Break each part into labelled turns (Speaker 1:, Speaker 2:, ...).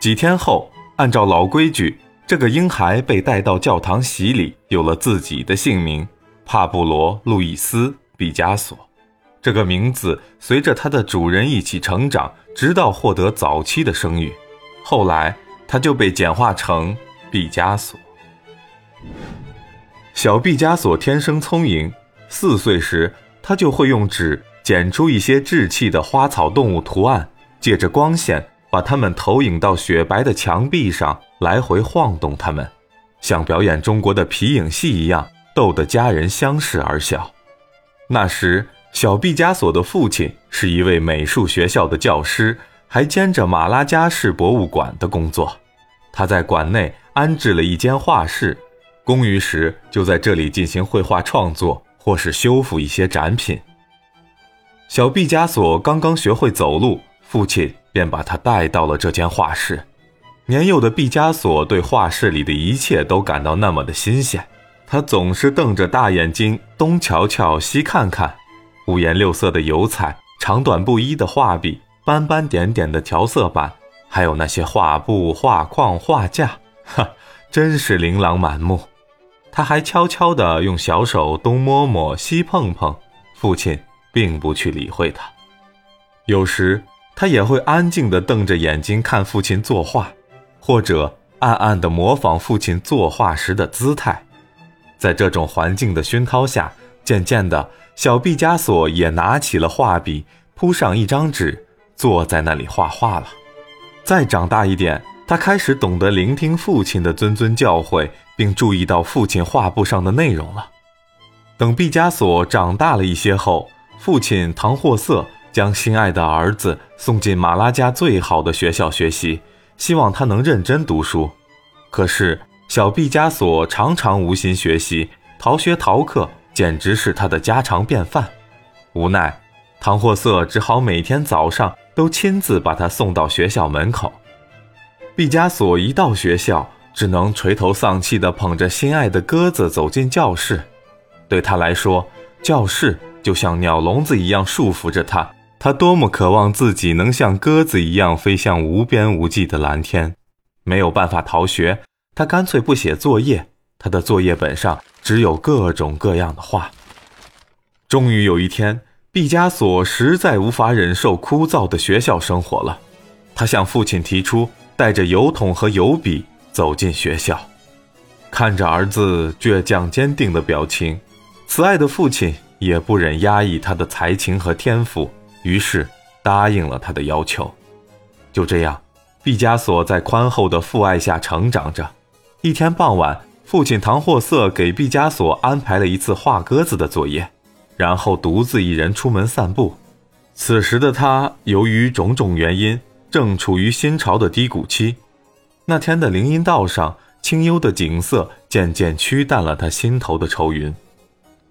Speaker 1: 几天后，按照老规矩，这个婴孩被带到教堂洗礼，有了自己的姓名——帕布罗·路易斯·毕加索。这个名字随着他的主人一起成长，直到获得早期的声誉。后来，他就被简化成毕加索。小毕加索天生聪颖，四岁时他就会用纸剪出一些稚气的花草动物图案，借着光线把它们投影到雪白的墙壁上，来回晃动它们，像表演中国的皮影戏一样，逗得家人相视而笑。那时，小毕加索的父亲是一位美术学校的教师，还兼着马拉加市博物馆的工作。他在馆内安置了一间画室，空余时就在这里进行绘画创作，或是修复一些展品。小毕加索刚刚学会走路，父亲便把他带到了这间画室。年幼的毕加索对画室里的一切都感到那么的新鲜，他总是瞪着大眼睛东瞧瞧西看看。五颜六色的油彩，长短不一的画笔，斑斑点点的调色板，还有那些画布、画框、画架，哈，真是琳琅满目。他还悄悄地用小手东摸摸西碰碰，父亲并不去理会他。有时他也会安静地瞪着眼睛看父亲作画，或者暗暗地模仿父亲作画时的姿态。在这种环境的熏陶下，渐渐的。小毕加索也拿起了画笔，铺上一张纸，坐在那里画画了。再长大一点，他开始懂得聆听父亲的谆谆教诲，并注意到父亲画布上的内容了。等毕加索长大了一些后，父亲唐霍瑟将心爱的儿子送进马拉加最好的学校学习，希望他能认真读书。可是小毕加索常常无心学习，逃学逃课。简直是他的家常便饭，无奈，唐霍瑟只好每天早上都亲自把他送到学校门口。毕加索一到学校，只能垂头丧气地捧着心爱的鸽子走进教室。对他来说，教室就像鸟笼子一样束缚着他。他多么渴望自己能像鸽子一样飞向无边无际的蓝天！没有办法逃学，他干脆不写作业。他的作业本上只有各种各样的画。终于有一天，毕加索实在无法忍受枯燥的学校生活了，他向父亲提出带着油桶和油笔走进学校。看着儿子倔强坚定的表情，慈爱的父亲也不忍压抑他的才情和天赋，于是答应了他的要求。就这样，毕加索在宽厚的父爱下成长着。一天傍晚。父亲唐霍瑟给毕加索安排了一次画鸽子的作业，然后独自一人出门散步。此时的他由于种种原因，正处于心潮的低谷期。那天的林荫道上，清幽的景色渐渐驱淡了他心头的愁云。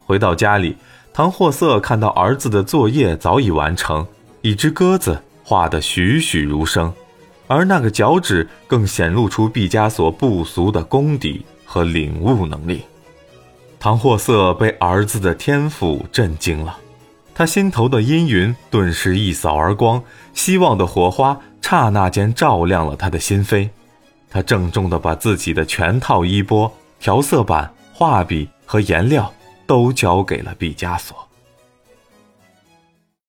Speaker 1: 回到家里，唐霍瑟看到儿子的作业早已完成，一只鸽子画得栩栩如生，而那个脚趾更显露出毕加索不俗的功底。和领悟能力，唐霍瑟被儿子的天赋震惊了，他心头的阴云顿时一扫而光，希望的火花刹那间照亮了他的心扉。他郑重地把自己的全套衣钵、调色板、画笔和颜料都交给了毕加索。